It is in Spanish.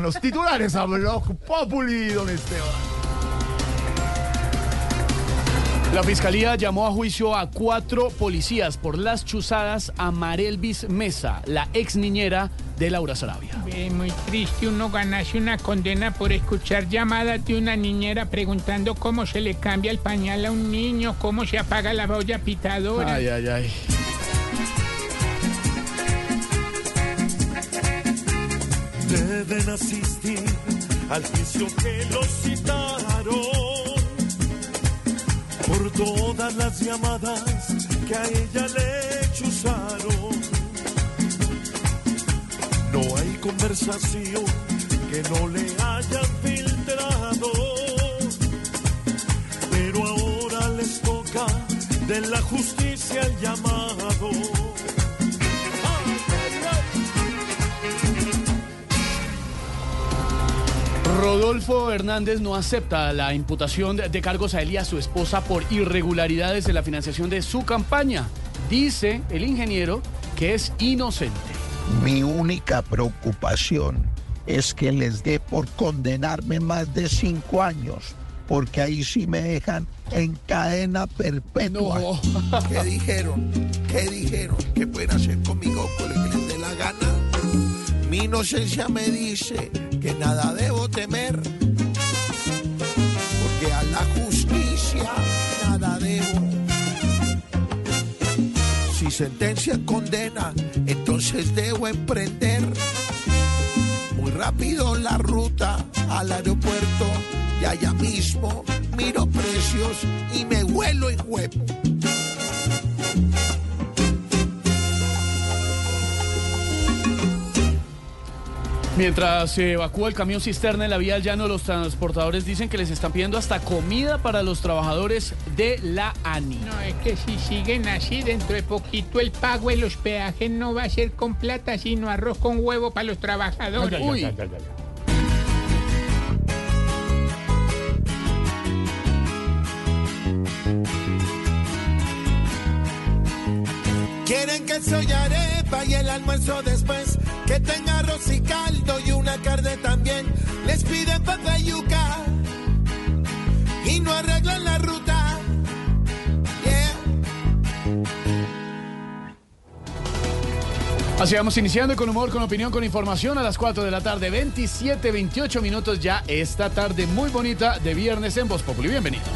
En los titulares a Blog Populi, don Esteban. La fiscalía llamó a juicio a cuatro policías por las chuzadas a Marelvis Mesa, la ex niñera de Laura Sarabia. Es muy triste uno ganarse una condena por escuchar llamadas de una niñera preguntando cómo se le cambia el pañal a un niño, cómo se apaga la olla pitadora. Ay, ay, ay. Deben asistir al juicio que los citaron por todas las llamadas que a ella le chuzaron. No hay conversación que no le hayan filtrado, pero ahora les toca de la justicia Rodolfo Hernández no acepta la imputación de cargos a él y a su esposa por irregularidades en la financiación de su campaña. Dice el ingeniero que es inocente. Mi única preocupación es que les dé por condenarme más de cinco años, porque ahí sí me dejan en cadena perpetua. No. ¿Qué dijeron? ¿Qué dijeron? ¿Qué pueden hacer conmigo por que les dé la gana? Mi inocencia me dice que nada debo temer, porque a la justicia nada debo. Si sentencia condena, entonces debo emprender muy rápido la ruta al aeropuerto y allá mismo miro precios y me vuelo en web. Mientras se evacúa el camión cisterna en la vía al llano, los transportadores dicen que les están pidiendo hasta comida para los trabajadores de la ANI. No, es que si siguen así, dentro de poquito el pago de los peajes no va a ser con plata, sino arroz con huevo para los trabajadores. Uy. Quieren que soy arepa y el almuerzo después, que tenga no arreglan la ruta. Yeah. Así vamos iniciando con humor, con opinión, con información a las 4 de la tarde, 27, 28 minutos ya esta tarde muy bonita de viernes en Voz Populi. Bienvenidos.